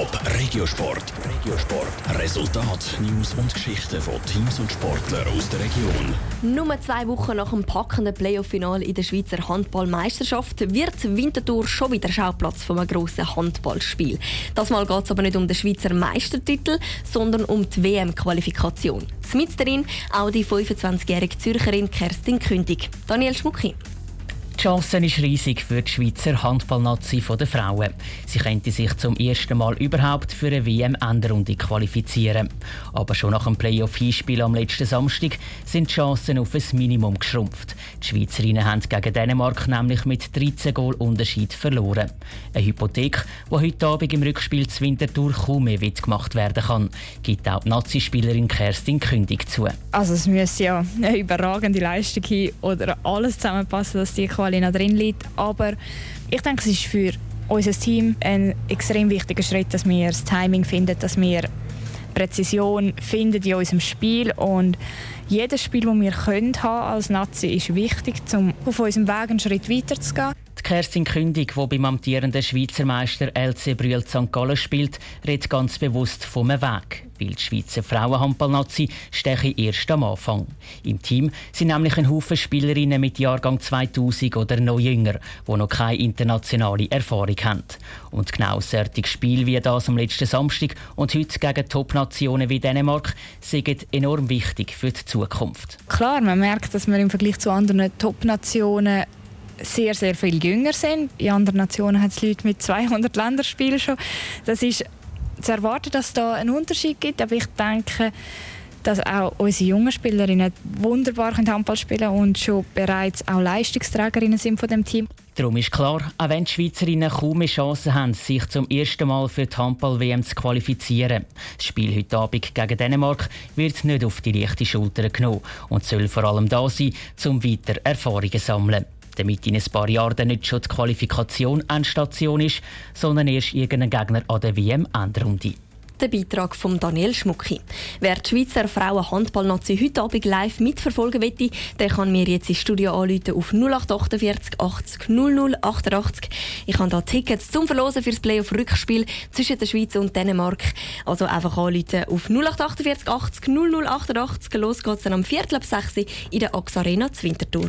Top Regiosport. Regiosport. Resultat, News und Geschichten von Teams und Sportlern aus der Region. Nur zwei Wochen nach dem packenden Playoff-Final in der Schweizer Handballmeisterschaft wird Winterthur schon wieder Schauplatz von einem grossen Handballspiel. Das Mal geht es aber nicht um den Schweizer Meistertitel, sondern um die WM-Qualifikation. Mit darin auch die 25-jährige Zürcherin Kerstin Kündig. Daniel Schmucki. Die Chance ist riesig für die Schweizer Handballnazi der Frauen. Sie könnte sich zum ersten Mal überhaupt für eine WM-Endrunde qualifizieren. Aber schon nach dem Playoff-Hinspiel am letzten Samstag sind die Chancen auf ein Minimum geschrumpft. Die Schweizerinnen haben gegen Dänemark nämlich mit 13 Goal Unterschied verloren. Eine Hypothek, die heute Abend im Rückspiel zu Winterthur kaum mehr gemacht werden kann, gibt auch die Nazi-Spielerin Kerstin Kündig zu. Also es müsste ja eine überragende Leistung sein oder alles zusammenpassen, dass die Quali noch drin liegt. Aber ich denke, es ist für unser Team ein extrem wichtiger Schritt, dass wir das Timing finden, dass wir Präzision finden in unserem Spiel und jedes Spiel, das wir können haben als Nazi, ist wichtig, um auf unserem Weg einen Schritt weiter zu gehen. Die Kerstin Kündig, die beim amtierenden Schweizer Meister LC Brühl St. Gallen spielt, redet ganz bewusst vom Weg, weil die Schweizer Frauenhandballnazi steche erst am Anfang. Im Team sind nämlich ein Haufen Spielerinnen mit Jahrgang 2000 oder noch jünger, die noch keine internationale Erfahrung haben. Und genau solche Spiel wie das am letzten Samstag und heute gegen Top-Nationen wie Dänemark sind enorm wichtig für die Zukunft. Klar, man merkt, dass wir im Vergleich zu anderen Top-Nationen sehr, sehr viel jünger sind. In anderen Nationen hat es Leute mit 200 Länderspielen schon. Das ist zu erwarten, dass es da einen Unterschied gibt. Aber ich denke, dass auch unsere jungen Spielerinnen wunderbar Handball spielen können und schon bereits auch Leistungsträgerinnen sind von dem Team. Darum ist klar, auch wenn die Schweizerinnen kaum Chancen haben, sich zum ersten Mal für die Handball-WM zu qualifizieren. Das Spiel heute Abend gegen Dänemark wird nicht auf die leichte Schulter genommen und soll vor allem da sein, um weiter Erfahrungen zu sammeln damit in ein paar Jahren nicht schon die Qualifikation Endstation ist, sondern erst irgendein Gegner an der WM-Endrunde der Beitrag von Daniel Schmucki. Wer die Schweizer Frauen-Handball-Nazi heute Abend live mitverfolgen möchte, der kann mir jetzt ins Studio anrufen auf 0848 80 00 88. Ich habe hier Tickets zum Verlosen für das Playoff-Rückspiel zwischen der Schweiz und Dänemark. Also einfach anrufen auf 0848 80 00 88. Los geht's dann am Viertel ab 6 in der AXE Arena zu Winterthur.